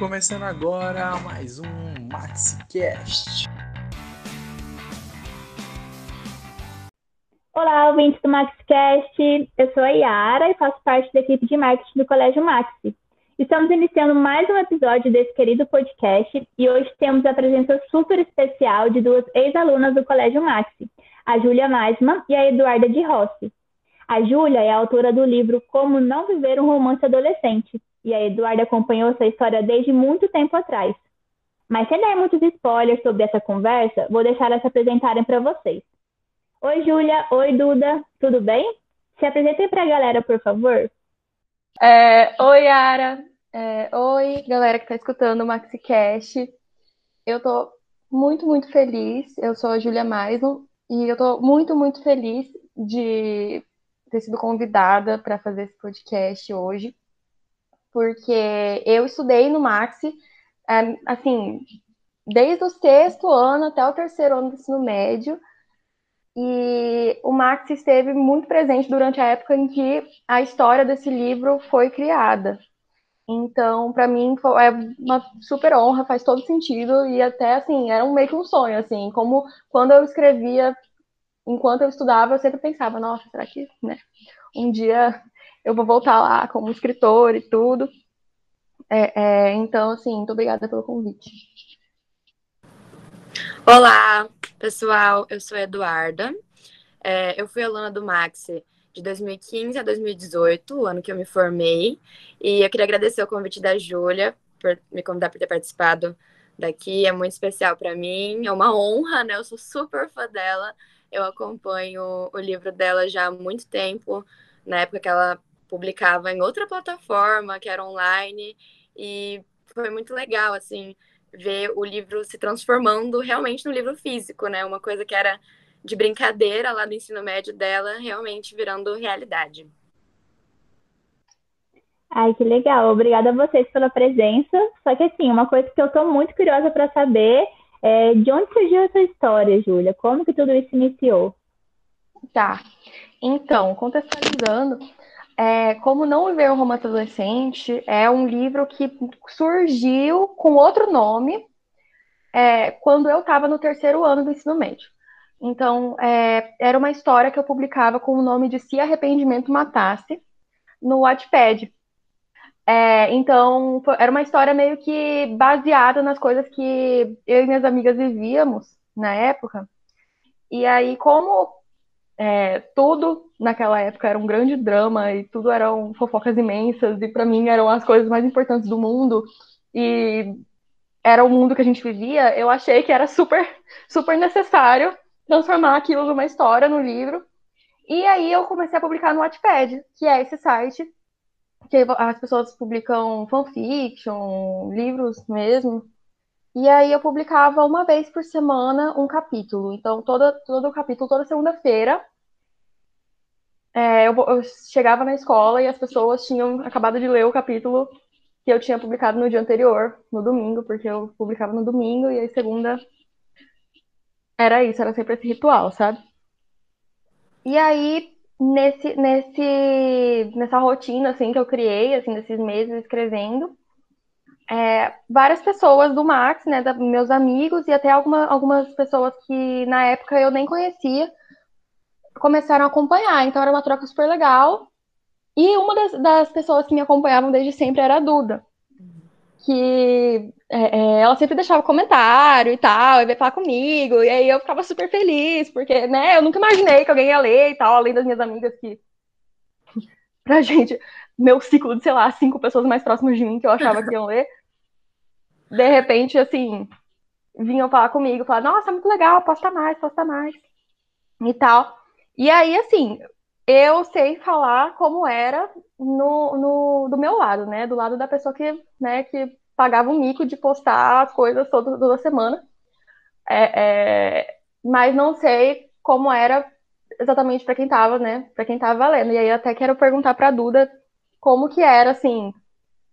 Começando agora mais um MaxiCast. Olá, ouvintes do MaxiCast. Eu sou a Yara e faço parte da equipe de marketing do Colégio Maxi. Estamos iniciando mais um episódio desse querido podcast e hoje temos a presença super especial de duas ex-alunas do Colégio Maxi, a Júlia Maisman e a Eduarda de Rossi. A Júlia é a autora do livro Como Não Viver um Romance Adolescente, e a Eduarda acompanhou essa história desde muito tempo atrás. Mas sem dar muitos spoilers sobre essa conversa, vou deixar elas se apresentarem para vocês. Oi, Júlia. Oi, Duda. Tudo bem? Se apresentem para a galera, por favor. É, oi, Yara. É, oi, galera que está escutando o MaxiCast. Eu estou muito, muito feliz. Eu sou a Júlia Maison e eu estou muito, muito feliz de ter sido convidada para fazer esse podcast hoje, porque eu estudei no Maxi, é, assim, desde o sexto ano até o terceiro ano do ensino médio, e o Maxi esteve muito presente durante a época em que a história desse livro foi criada. Então, para mim, é uma super honra, faz todo sentido, e até, assim, era um, meio que um sonho, assim, como quando eu escrevia enquanto eu estudava, eu sempre pensava, nossa, será que, né, um dia eu vou voltar lá como escritor e tudo. É, é, então, assim, muito obrigada pelo convite. Olá, pessoal, eu sou Eduarda. É, eu fui aluna do Maxi de 2015 a 2018, o ano que eu me formei, e eu queria agradecer o convite da Júlia por me convidar por ter participado daqui, é muito especial para mim, é uma honra, né? Eu sou super fã dela eu acompanho o livro dela já há muito tempo, na época que ela publicava em outra plataforma, que era online, e foi muito legal, assim, ver o livro se transformando realmente no livro físico, né? Uma coisa que era de brincadeira lá do ensino médio dela, realmente virando realidade. Ai, que legal. Obrigada a vocês pela presença. Só que, assim, uma coisa que eu estou muito curiosa para saber é, de onde surgiu essa história, Júlia? Como que tudo isso iniciou? Tá. Então, contextualizando, é, Como Não Viver um Romance Adolescente é um livro que surgiu com outro nome é, quando eu estava no terceiro ano do ensino médio. Então, é, era uma história que eu publicava com o nome de Se Arrependimento Matasse no Wattpad. É, então, foi, era uma história meio que baseada nas coisas que eu e minhas amigas vivíamos na época. E aí, como é, tudo naquela época era um grande drama e tudo eram fofocas imensas, e para mim eram as coisas mais importantes do mundo, e era o mundo que a gente vivia, eu achei que era super, super necessário transformar aquilo numa história, no livro. E aí eu comecei a publicar no Wattpad, que é esse site que as pessoas publicam fanfiction, livros mesmo. E aí eu publicava uma vez por semana um capítulo. Então, todo, todo capítulo, toda segunda-feira, é, eu, eu, chegava na escola e as pessoas tinham acabado de ler o capítulo que eu tinha publicado no dia anterior, no domingo, porque eu publicava no domingo e aí segunda era isso, era sempre esse ritual, sabe? E aí nesse, nesse, nessa rotina assim que eu criei, assim, desses meses escrevendo, é, várias pessoas do Max, né, da, meus amigos e até alguma, algumas pessoas que na época eu nem conhecia, começaram a acompanhar. Então era uma troca super legal. E uma das, das pessoas que me acompanhavam desde sempre era a Duda que é, é, ela sempre deixava comentário e tal, e veio falar comigo, e aí eu ficava super feliz, porque, né, eu nunca imaginei que alguém ia ler e tal, além das minhas amigas que, pra gente, meu ciclo de, sei lá, cinco pessoas mais próximas de mim que eu achava que iam ler, de repente, assim, vinham falar comigo, falar, nossa, muito legal, posta mais, posta mais, e tal. E aí, assim, eu sei falar como era no, no, do meu lado, né? Do lado da pessoa que, né, que pagava o mico de postar as coisas toda, toda semana. É, é, mas não sei como era exatamente para quem estava, né? Para quem estava valendo. E aí até quero perguntar para Duda como que era, assim,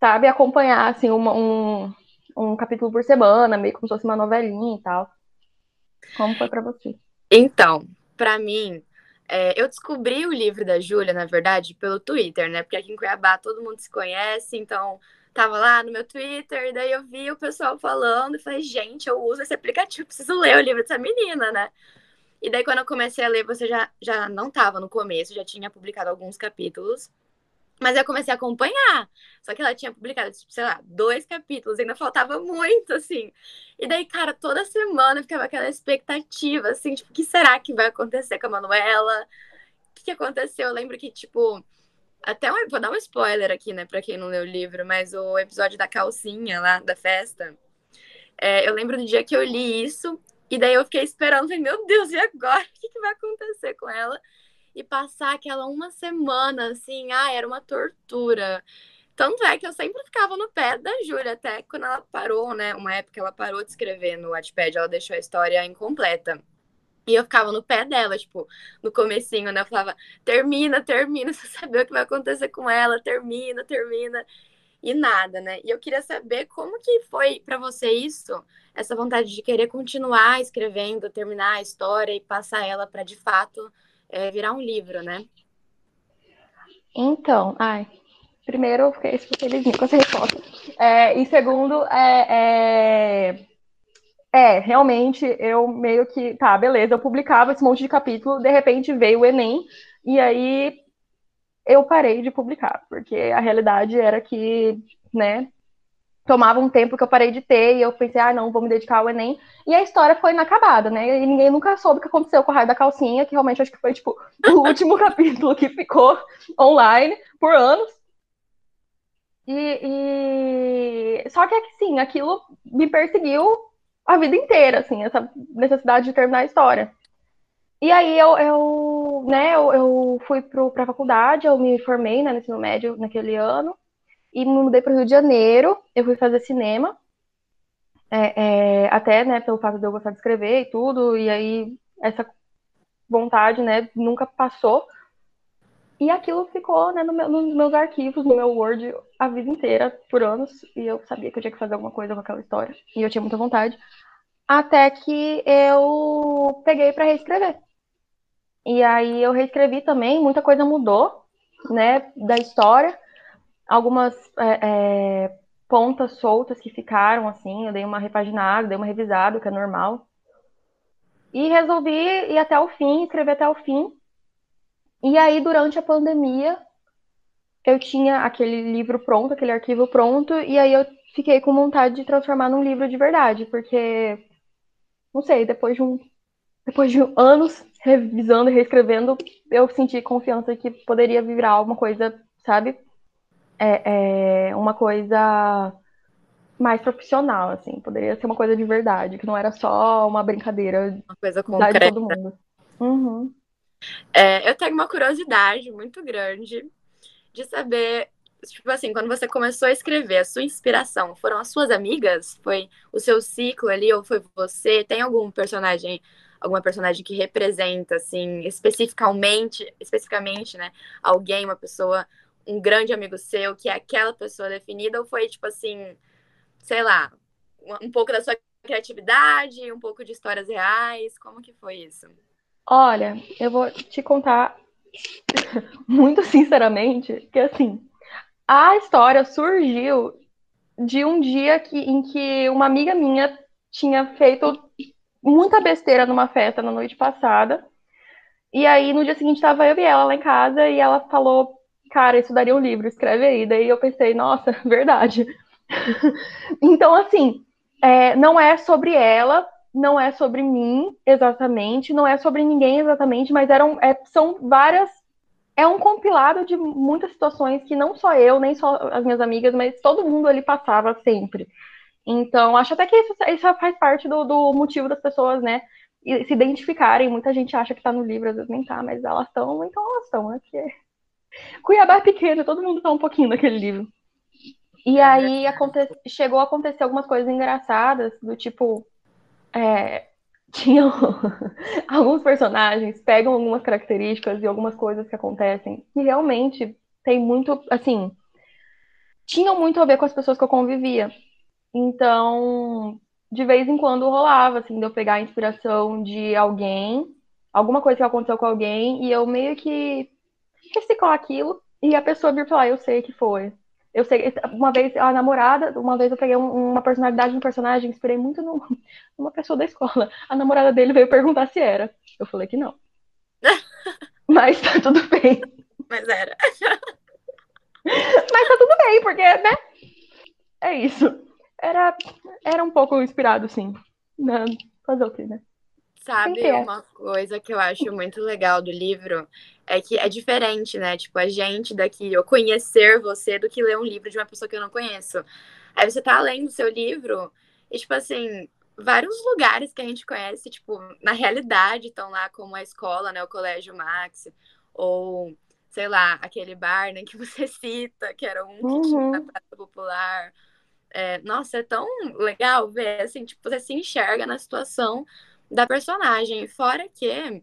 sabe, acompanhar assim uma, um, um capítulo por semana, meio como se fosse uma novelinha e tal. Como foi para você? Então, para mim, é, eu descobri o livro da Júlia, na verdade, pelo Twitter, né? Porque aqui em Cuiabá todo mundo se conhece, então tava lá no meu Twitter, daí eu vi o pessoal falando e falei, gente, eu uso esse aplicativo, preciso ler o livro dessa menina, né? E daí, quando eu comecei a ler, você já, já não tava no começo, já tinha publicado alguns capítulos. Mas eu comecei a acompanhar. Só que ela tinha publicado, tipo, sei lá, dois capítulos, ainda faltava muito, assim. E daí, cara, toda semana ficava aquela expectativa, assim, tipo, o que será que vai acontecer com a Manuela? O que, que aconteceu? Eu lembro que, tipo, até um, vou dar um spoiler aqui, né, pra quem não leu o livro, mas o episódio da calcinha lá, da festa. É, eu lembro do dia que eu li isso, e daí eu fiquei esperando, falei, meu Deus, e agora? O que, que vai acontecer com ela? E passar aquela uma semana, assim, ah, era uma tortura. Tanto é que eu sempre ficava no pé da Júlia, até quando ela parou, né? Uma época ela parou de escrever no Wattpad, ela deixou a história incompleta. E eu ficava no pé dela, tipo, no comecinho, né? Eu falava, termina, termina, você saber o que vai acontecer com ela, termina, termina. E nada, né? E eu queria saber como que foi para você isso, essa vontade de querer continuar escrevendo, terminar a história e passar ela para de fato é, virar um livro, né? Então, ai, primeiro eu fiquei felizinha com essa resposta. É, e segundo, é, é, é, realmente, eu meio que, tá, beleza, eu publicava esse monte de capítulo, de repente veio o Enem, e aí eu parei de publicar, porque a realidade era que, né, tomava um tempo que eu parei de ter e eu pensei, ah, não, vou me dedicar ao Enem. E a história foi inacabada, né? E ninguém nunca soube o que aconteceu com o raio da calcinha, que realmente acho que foi, tipo, o último capítulo que ficou online por anos. E, e... Só que, sim, aquilo me perseguiu a vida inteira, assim, essa necessidade de terminar a história. E aí eu, eu né, eu, eu fui para a faculdade, eu me formei né, no ensino médio naquele ano, e me mudei para o Rio de Janeiro. Eu fui fazer cinema, é, é, até, né, pelo fato de eu gostar de escrever e tudo, e aí essa vontade, né, nunca passou. E aquilo ficou, né, no meu, nos meus arquivos, no meu Word, a vida inteira, por anos, e eu sabia que eu tinha que fazer alguma coisa com aquela história, e eu tinha muita vontade, até que eu peguei para reescrever. E aí eu reescrevi também, muita coisa mudou, né, da história, algumas é, é, pontas soltas que ficaram, assim, eu dei uma repaginada, dei uma revisada, que é normal. E resolvi ir até o fim, escrever até o fim. E aí, durante a pandemia, eu tinha aquele livro pronto, aquele arquivo pronto, e aí eu fiquei com vontade de transformar num livro de verdade, porque, não sei, depois de um depois de anos revisando e reescrevendo, eu senti confiança que poderia virar alguma coisa, sabe, é, é uma coisa mais profissional, assim, poderia ser uma coisa de verdade, que não era só uma brincadeira uma coisa concreta. de todo mundo. Uhum. É, eu tenho uma curiosidade muito grande de saber, tipo assim, quando você começou a escrever, a sua inspiração foram as suas amigas? Foi o seu ciclo ali, ou foi você? Tem algum personagem, alguma personagem que representa, assim, especificamente, especificamente, né, alguém, uma pessoa um grande amigo seu, que é aquela pessoa definida, ou foi tipo assim, sei lá, um pouco da sua criatividade, um pouco de histórias reais? Como que foi isso? Olha, eu vou te contar muito sinceramente que assim, a história surgiu de um dia que, em que uma amiga minha tinha feito muita besteira numa festa na noite passada. E aí, no dia seguinte, estava eu e ela lá em casa e ela falou cara, isso daria um livro, escreve aí. Daí eu pensei, nossa, verdade. então, assim, é, não é sobre ela, não é sobre mim exatamente, não é sobre ninguém exatamente, mas eram, é, são várias. É um compilado de muitas situações que não só eu, nem só as minhas amigas, mas todo mundo ali passava sempre. Então, acho até que isso, isso faz parte do, do motivo das pessoas, né, se identificarem. Muita gente acha que tá no livro, às vezes nem tá, mas elas estão, então elas estão, né? Porque Cuiabá é pequeno, todo mundo tá um pouquinho naquele livro. E aí aconte... chegou a acontecer algumas coisas engraçadas, do tipo. É... Tinham alguns personagens pegam algumas características e algumas coisas que acontecem e realmente tem muito, assim, tinham muito a ver com as pessoas que eu convivia. Então, de vez em quando rolava, assim, de eu pegar a inspiração de alguém, alguma coisa que aconteceu com alguém, e eu meio que reciclar aquilo e a pessoa vir falar, eu sei que foi. Eu sei, uma vez a namorada, uma vez eu peguei um, uma personalidade de um personagem, inspirei muito numa pessoa da escola. A namorada dele veio perguntar se era. Eu falei que não. Mas tá tudo bem. Mas era. Mas tá tudo bem, porque, né? É isso. Era, era um pouco inspirado, sim. Na, fazer o quê, né? Sabe, uma coisa que eu acho muito legal do livro é que é diferente, né? Tipo, a gente daqui, eu conhecer você do que ler um livro de uma pessoa que eu não conheço. Aí você tá lendo o seu livro e, tipo assim, vários lugares que a gente conhece, tipo, na realidade estão lá, como a escola, né? O Colégio Max, ou, sei lá, aquele bar né, que você cita, que era um que tinha na Uhum. Praça Popular. É, nossa, é tão legal ver, assim, tipo, você se enxerga na situação da personagem. Fora que,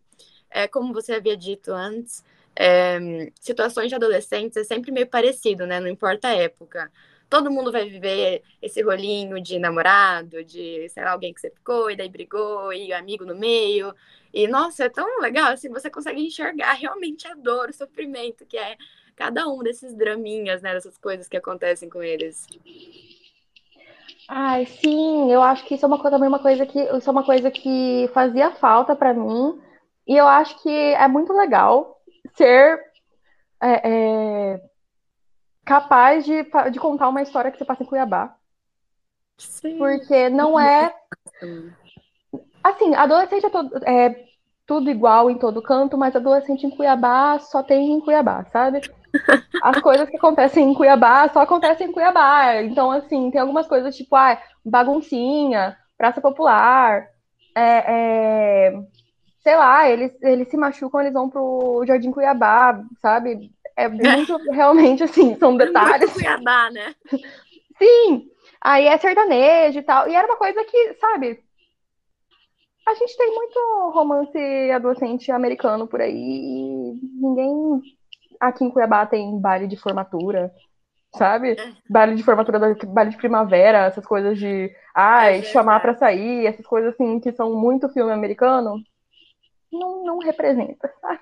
é, como você havia dito antes, é, situações de adolescentes é sempre meio parecido, né? Não importa a época. Todo mundo vai viver esse rolinho de namorado, de, sei lá, alguém que você ficou e daí brigou, e amigo no meio. E, nossa, é tão legal, assim, você consegue enxergar realmente a dor, o sofrimento, que é cada um desses draminhas, né? Dessas coisas que acontecem com eles. Ai, sim, eu acho que isso é uma coisa, também uma coisa que isso é uma coisa que fazia falta pra mim. E eu acho que é muito legal ser é, é, capaz de, de contar uma história que você passa em Cuiabá. Sim. Porque não é. Assim, adolescente é, todo- é tudo igual em todo canto, mas adolescente em Cuiabá só tem em Cuiabá, sabe? As coisas que acontecem em Cuiabá só acontecem em Cuiabá. Então, assim, tem algumas coisas tipo, ah, baguncinha, praça popular, é, é, sei lá, eles, eles se machucam, eles vão pro Jardim Cuiabá, sabe? É muito, realmente, assim, são detalhes. Muito Cuiabá, né? Sim, aí é sertanejo e tal. E era uma coisa que, sabe, a gente tem muito romance adolescente americano por aí e ninguém aqui em Cuiabá tem baile de formatura, sabe? Baile de formatura, baile de primavera, essas coisas de, ai, É chamar pra sair, essas coisas assim que são muito filme americano. Não, não representa, sabe?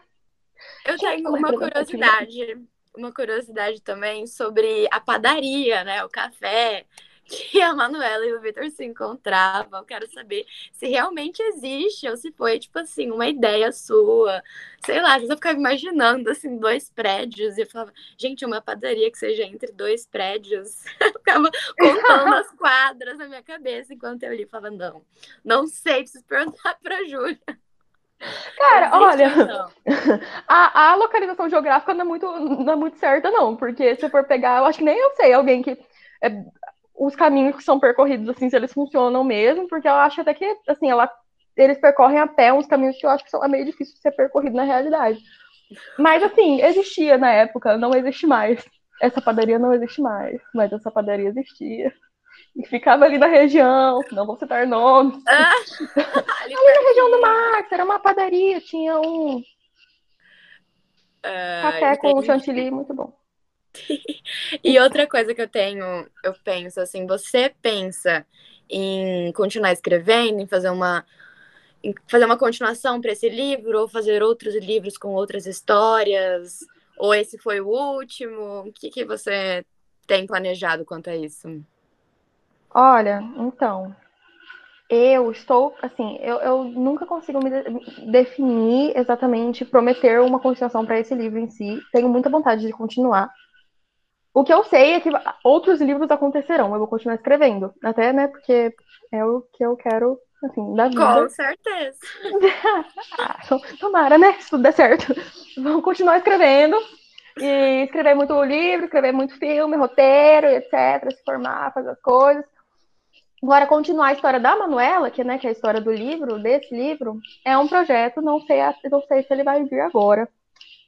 Eu tenho uma curiosidade, uma curiosidade também sobre a padaria, né? O café que a Manuela e o Vitor se encontravam. Eu quero saber se realmente existe ou se foi, tipo assim, uma ideia sua. Sei lá, eu ficava imaginando, assim, dois prédios e eu falava, gente, uma padaria que seja entre dois prédios. Eu ficava contando as quadras na minha cabeça enquanto eu li. Falava, não, não sei, preciso perguntar pra Júlia. Cara, Existe olha, não? A, a localização geográfica não é, muito, não é muito certa, não, porque se for pegar, eu acho que nem eu sei alguém que. é, os caminhos que são percorridos, assim, se eles funcionam mesmo, porque eu acho até que, assim, ela, eles percorrem a pé uns caminhos que eu acho que são é meio difícil de ser percorrido na realidade. Mas, assim, existia na época, não existe mais. Essa padaria não existe mais, mas essa padaria existia. E ficava ali na região, não vou citar nomes. Ah, ali Ali na região do Max, era uma padaria, tinha um Ah, café com chantilly muito bom. E outra coisa que eu tenho, eu penso assim, você pensa em continuar escrevendo, em fazer uma em fazer uma continuação para esse livro ou fazer outros livros com outras histórias? Ou esse foi o último? O que que você tem planejado quanto a isso? Olha, então, eu estou, assim, eu, eu nunca consigo me de- definir exatamente, prometer uma continuação para esse livro em si. Tenho muita vontade de continuar. O que eu sei é que outros livros acontecerão, eu vou continuar escrevendo. Até, né, porque é o que eu quero, assim, da vida. Com certeza. To- tomara, né? Se tudo der certo. Vamos continuar escrevendo. E escrever muito livro, escrever muito filme, roteiro, etc. Se formar, fazer as coisas. Agora, continuar a história da Manuela, que, né, que é a história do livro, desse livro, é um projeto, não sei, não sei se ele vai vir agora.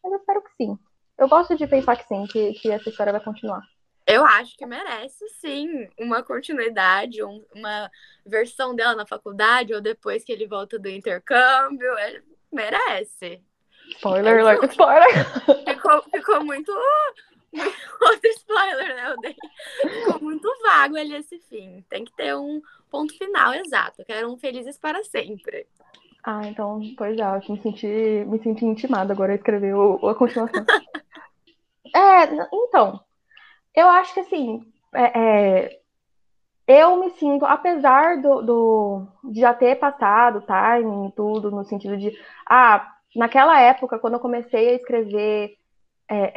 Mas eu espero que sim. Eu gosto de pensar que sim, que, que essa história vai continuar. Eu acho que merece sim uma continuidade, um- uma versão dela na faculdade ou depois que ele volta do intercâmbio. É- merece. Spoiler, alert, justo. spoiler. Ficou, ficou muito. Outro spoiler, né? Eu dei. Ficou muito vago ali esse fim. Tem que ter um ponto final exato. Quero um felizes para sempre. Ah, então, pois é, eu me senti, me senti intimada agora a escrever o, a continuação. é, então, eu acho que assim, é, é, eu me sinto, apesar do, do, de já ter passado timing e tudo, no sentido de, ah, naquela época, quando eu comecei a escrever é,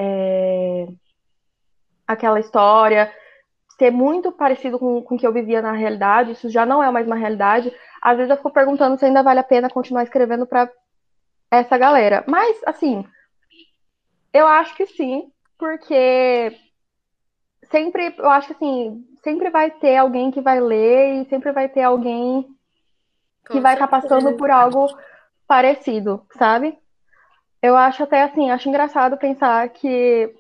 é, aquela história, ser muito parecido com, com o que eu vivia na realidade, isso já não é mais uma realidade. Às vezes eu fico perguntando se ainda vale a pena continuar escrevendo para essa galera. Mas, assim, eu acho que sim, porque sempre, eu acho que assim, sempre vai ter alguém que vai ler e sempre vai ter alguém que Com vai estar tá passando por algo parecido, sabe? Eu acho até assim, acho engraçado pensar que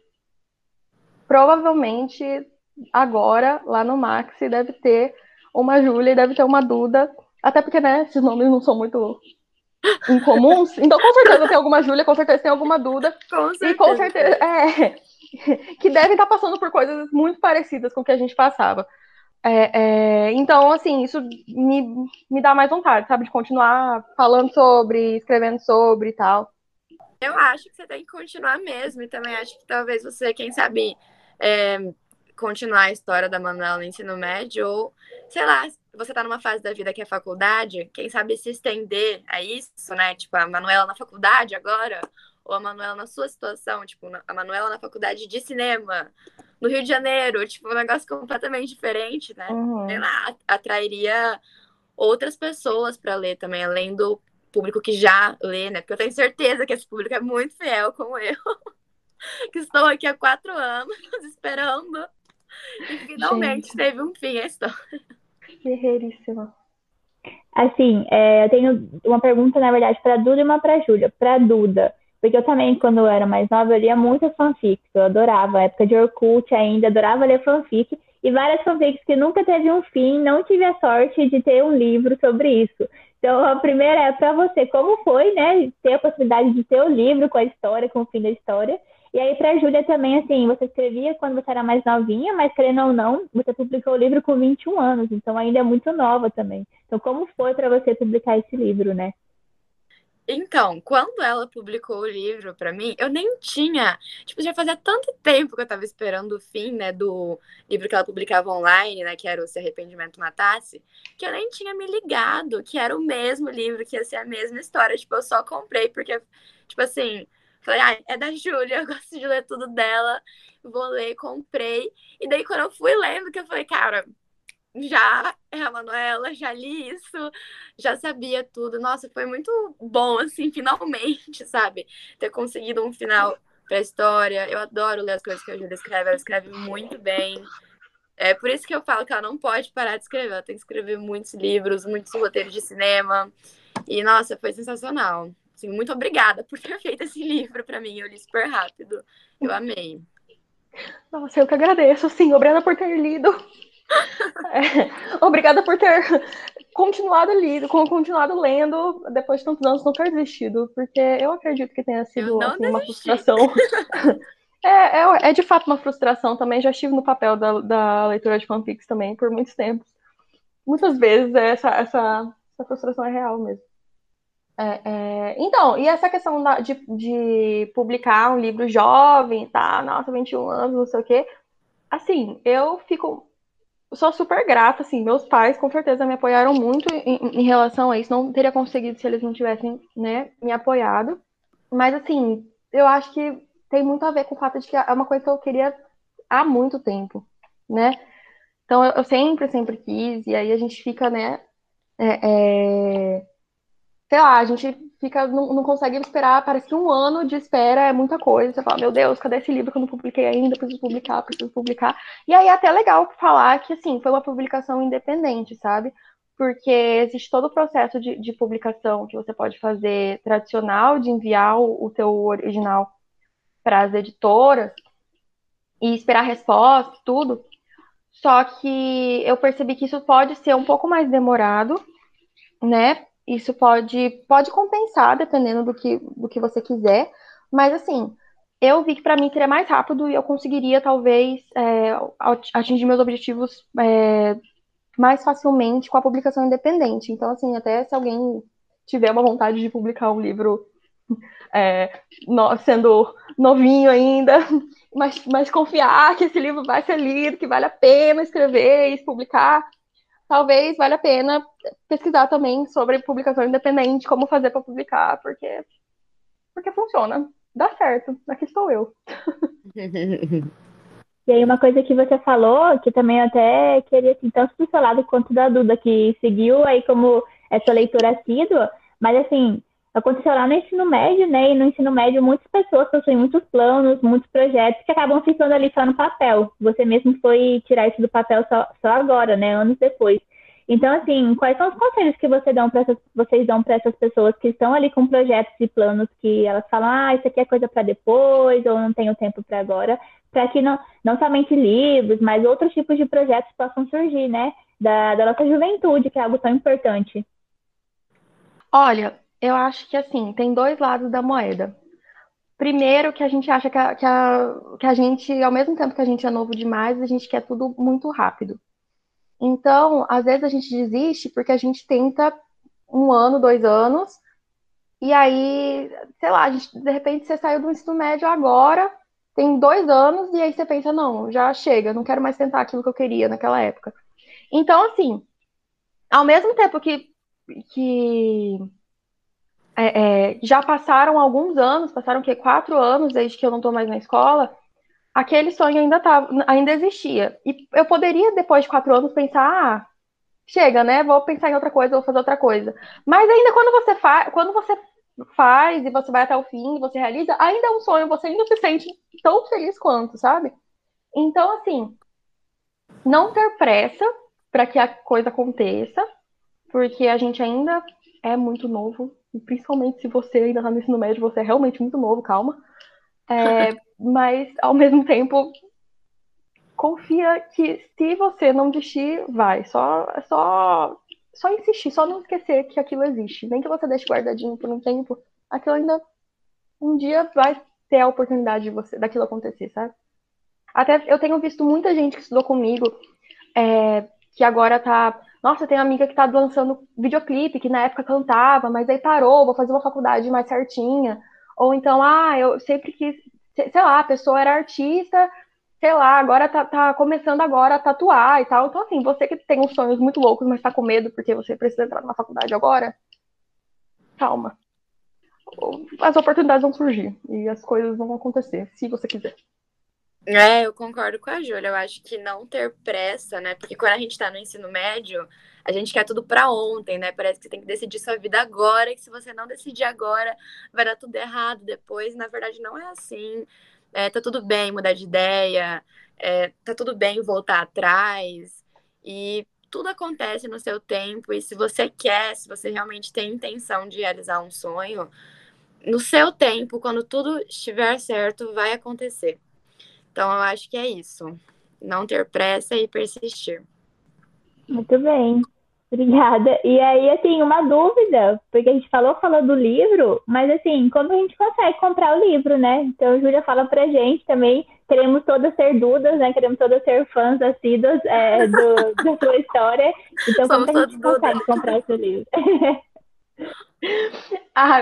provavelmente agora, lá no Maxi, deve ter uma Júlia e deve ter uma Duda. Até porque, né, esses nomes não são muito incomuns. Então, com certeza tem alguma Júlia, com certeza tem alguma Duda. Com certeza. E com certeza. É, que devem estar passando por coisas muito parecidas com o que a gente passava. É, é, então, assim, isso me, me dá mais vontade, sabe, de continuar falando sobre, escrevendo sobre e tal. Eu acho que você tem que continuar mesmo, e também acho que talvez você, quem sabe, é, continuar a história da Manuela no ensino médio, ou, sei lá, você tá numa fase da vida que é faculdade, quem sabe se estender a isso, né? Tipo, a Manuela na faculdade agora, ou a Manuela na sua situação, tipo, a Manuela na faculdade de cinema, no Rio de Janeiro, tipo, um negócio completamente diferente, né? Uhum. Sei lá, atrairia outras pessoas para ler também, além do público que já lê, né? Porque eu tenho certeza que esse público é muito fiel, como eu, que estou aqui há quatro anos esperando e finalmente Gente. teve um fim a história. Guerreiríssima. Assim, é, eu tenho uma pergunta, na verdade, para Duda e uma para Júlia. Para Duda, porque eu também, quando eu era mais nova, eu lia muitas fanfics. Eu adorava, a época de Orkut ainda, adorava ler fanfic. E várias fanfics que nunca teve um fim, não tive a sorte de ter um livro sobre isso. Então, a primeira é para você, como foi, né, ter a possibilidade de ter o um livro com a história, com o fim da história. E aí, para a Júlia também, assim, você escrevia quando você era mais novinha, mas querendo ou não, você publicou o livro com 21 anos, então ainda é muito nova também. Então, como foi para você publicar esse livro, né? Então, quando ela publicou o livro para mim, eu nem tinha. Tipo, já fazia tanto tempo que eu tava esperando o fim, né, do livro que ela publicava online, né, que era o Se Arrependimento Matasse, que eu nem tinha me ligado que era o mesmo livro, que ia ser a mesma história. Tipo, eu só comprei porque, tipo assim, falei, ah, é da Júlia, eu gosto de ler tudo dela, vou ler, comprei. E daí, quando eu fui lendo, que eu falei, cara, já é a Manuela, já li isso, já sabia tudo. Nossa, foi muito bom, assim, finalmente, sabe? Ter conseguido um final pra história. Eu adoro ler as coisas que a Júlia escreve, ela escreve muito bem. É por isso que eu falo que ela não pode parar de escrever. Ela tem que escrever muitos livros, muitos roteiros de cinema. E, nossa, foi sensacional. Assim, muito obrigada por ter feito esse livro para mim. Eu li super rápido. Eu amei. Nossa, eu que agradeço, sim. Obrigada por ter lido. É, obrigada por ter continuado lido, continuado lendo depois de tantos anos não ter desistido, porque eu acredito que tenha sido assim, uma frustração. é, é, é, de fato uma frustração também. Já estive no papel da, da leitura de fanfics também por muitos tempos. Muitas vezes essa, essa, essa frustração é real mesmo. É, é, então, e essa questão da, de, de, publicar um livro jovem, tá? Nossa, 21 anos, não sei o quê. Assim, eu fico sou super grata, assim, meus pais com certeza me apoiaram muito em, em, relação a isso, não teria conseguido se eles não tivessem, né, me apoiado, mas assim, eu acho que tem muito a ver com o fato de que é uma coisa que eu queria há muito tempo, né, então eu, eu sempre, sempre quis, e aí a gente fica, né, é, é sei lá, a gente fica, não, não consegue esperar, parece que um ano de espera é muita coisa. Você fala, meu Deus, cadê esse livro que eu não publiquei ainda? Preciso publicar, preciso publicar. E aí é até legal falar que, assim, foi uma publicação independente, sabe? Porque existe todo o processo de, de publicação que você pode fazer tradicional, de enviar o, o teu original para as editoras e esperar resposta, tudo. Só que eu percebi que isso pode ser um pouco mais demorado, né? Isso pode, pode compensar, dependendo do que, do que você quiser. Mas, assim, eu vi que para mim seria mais rápido e eu conseguiria, talvez, é, atingir meus objetivos é, mais facilmente com a publicação independente. Então, assim, até se alguém tiver uma vontade de publicar um livro é, no, sendo novinho ainda, mas, mas confiar que esse livro vai ser lido, que vale a pena escrever e publicar, talvez valha a pena pesquisar também sobre publicação independente, como fazer para publicar, porque, porque funciona, dá certo. Aqui estou eu. E aí uma coisa que você falou, que também eu até queria, assim, tanto do seu lado quanto da Duda, que seguiu aí como essa leitura assídua, mas assim, aconteceu lá no ensino médio, né? E no ensino médio muitas pessoas possuem muitos planos, muitos projetos que acabam ficando ali só no papel. Você mesmo foi tirar isso do papel só, só agora, né? Anos depois. Então, assim, quais são os conselhos que você dão essas, vocês dão para essas pessoas que estão ali com projetos e planos que elas falam, ah, isso aqui é coisa para depois, ou não tenho tempo para agora, para que não, não somente livros, mas outros tipos de projetos possam surgir, né? Da, da nossa juventude, que é algo tão importante. Olha, eu acho que assim, tem dois lados da moeda. Primeiro, que a gente acha que a, que a, que a gente, ao mesmo tempo que a gente é novo demais, a gente quer tudo muito rápido. Então, às vezes a gente desiste porque a gente tenta um ano, dois anos, e aí, sei lá, gente, de repente você saiu do ensino médio agora, tem dois anos, e aí você pensa, não, já chega, não quero mais tentar aquilo que eu queria naquela época. Então, assim, ao mesmo tempo que, que é, é, já passaram alguns anos, passaram que quatro anos desde que eu não estou mais na escola, aquele sonho ainda tava, ainda existia. E eu poderia, depois de quatro anos, pensar, ah, chega, né? Vou pensar em outra coisa, vou fazer outra coisa. Mas ainda quando você faz, quando você faz e você vai até o fim, você realiza, ainda é um sonho, você ainda se sente tão feliz quanto, sabe? Então, assim, não ter pressa para que a coisa aconteça, porque a gente ainda é muito novo, e principalmente se você ainda está no ensino médio, você é realmente muito novo, calma. É, mas, ao mesmo tempo, confia que se você não desistir, vai. Só, só, só insistir, só não esquecer que aquilo existe. Nem que você deixe guardadinho por um tempo, aquilo ainda um dia vai ter a oportunidade de você, daquilo acontecer, sabe? Até eu tenho visto muita gente que estudou comigo, é, que agora tá. Nossa, tem uma amiga que tá lançando videoclipe, que na época cantava, mas aí parou, vou fazer uma faculdade mais certinha. Ou então, ah, eu sempre quis, sei lá, a pessoa era artista, sei lá, agora tá, tá, começando agora a tatuar e tal. Então, assim, você que tem uns sonhos muito loucos, mas tá com medo porque você precisa entrar numa faculdade agora, calma. As oportunidades vão surgir e as coisas vão acontecer, se você quiser. É, eu concordo com a Júlia. Eu acho que não ter pressa, né? Porque quando a gente tá no ensino médio, a gente quer tudo para ontem, né? Parece que você tem que decidir sua vida agora, que se você não decidir agora, vai dar tudo errado depois. Na verdade, não é assim. É, tá tudo bem mudar de ideia, é, tá tudo bem voltar atrás, e tudo acontece no seu tempo. E se você quer, se você realmente tem intenção de realizar um sonho, no seu tempo, quando tudo estiver certo, vai acontecer. Então, eu acho que é isso. Não ter pressa e persistir. Muito bem. Obrigada. E aí, assim, uma dúvida, porque a gente falou, falou do livro, mas assim, como a gente consegue comprar o livro, né? Então, a Júlia fala pra gente também, queremos todas ser dudas, né? Queremos todas ser fãs assíduos é, do, da sua história. Então, Somos como a gente consegue comprar esse livro? ah,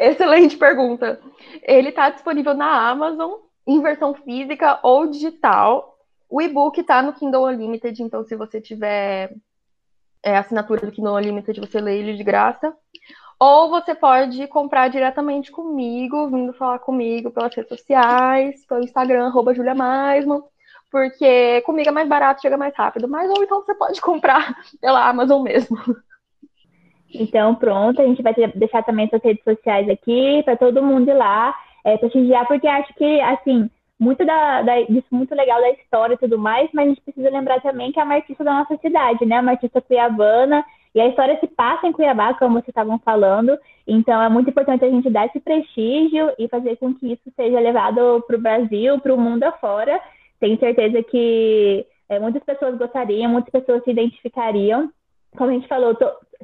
excelente pergunta. Ele está disponível na Amazon, em versão física ou digital. O e-book está no Kindle Unlimited, então se você tiver é, assinatura do Kindle Unlimited, você lê ele de graça. Ou você pode comprar diretamente comigo, vindo falar comigo pelas redes sociais, pelo Instagram, arroba Julia Maisman, porque comigo é mais barato, chega mais rápido. Mas ou então você pode comprar pela Amazon mesmo. Então, pronto, a gente vai deixar também essas redes sociais aqui para todo mundo ir lá é, prestigiar, porque acho que, assim, muito da, da, disso muito legal da história e tudo mais, mas a gente precisa lembrar também que é uma artista da nossa cidade, né? Uma artista cuiabana, e a história se passa em Cuiabá, como vocês estavam falando, então é muito importante a gente dar esse prestígio e fazer com que isso seja levado para o Brasil, para o mundo afora. Tenho certeza que é, muitas pessoas gostariam, muitas pessoas se identificariam. Como a gente falou,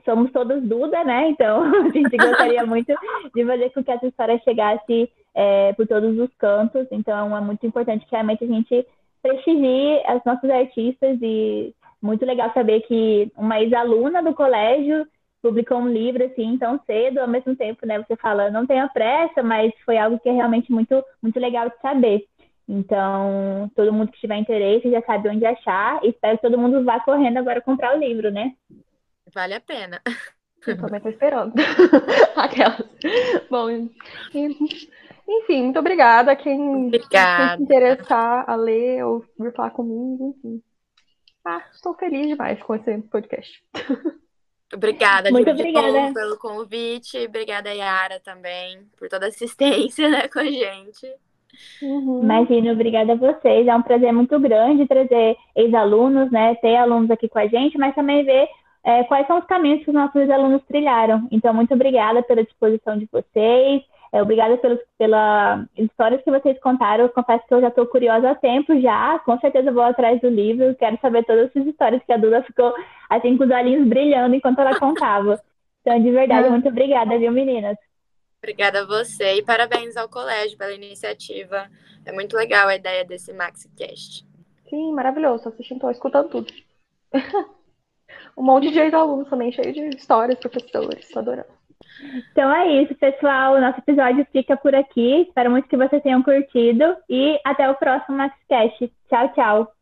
somos todos Duda, né? Então a gente gostaria muito de fazer com que essa história chegasse é, por todos os cantos. Então, é muito importante que realmente a gente prestigie as nossas artistas e muito legal saber que uma ex-aluna do colégio publicou um livro assim tão cedo, ao mesmo tempo, né? Você fala, não tenha pressa, mas foi algo que é realmente muito, muito legal de saber. Então, todo mundo que tiver interesse já sabe onde achar. Espero que todo mundo vá correndo agora comprar o livro, né? Vale a pena. Eu também estou esperando. Aquelas. Bom, enfim, muito obrigada. Quem, obrigada. quem se interessar a ler ou vir falar comigo, enfim. Ah, estou feliz demais com esse podcast. Obrigada, Muito obrigada. pelo convite. Obrigada, Yara, também, por toda a assistência né, com a gente. Uhum. Imagina, obrigada a vocês. É um prazer muito grande trazer ex-alunos, né? Ter alunos aqui com a gente, mas também ver é, quais são os caminhos que os nossos alunos trilharam. Então, muito obrigada pela disposição de vocês. É, obrigada pelos, pelas histórias que vocês contaram. Eu confesso que eu já estou curiosa há tempo já. Com certeza vou atrás do livro. Quero saber todas essas histórias que a Duda ficou assim com os olhinhos brilhando enquanto ela contava. Então, de verdade, muito obrigada, viu, meninas? Obrigada a você e parabéns ao colégio pela iniciativa. É muito legal a ideia desse MaxiCast. Sim, maravilhoso. Assistindo, tô escutando tudo. um monte de ex-alunos também, cheio de histórias, professores. Tô adorando. Então é isso, pessoal. O nosso episódio fica por aqui. Espero muito que vocês tenham curtido. E até o próximo MaxCast. Tchau, tchau.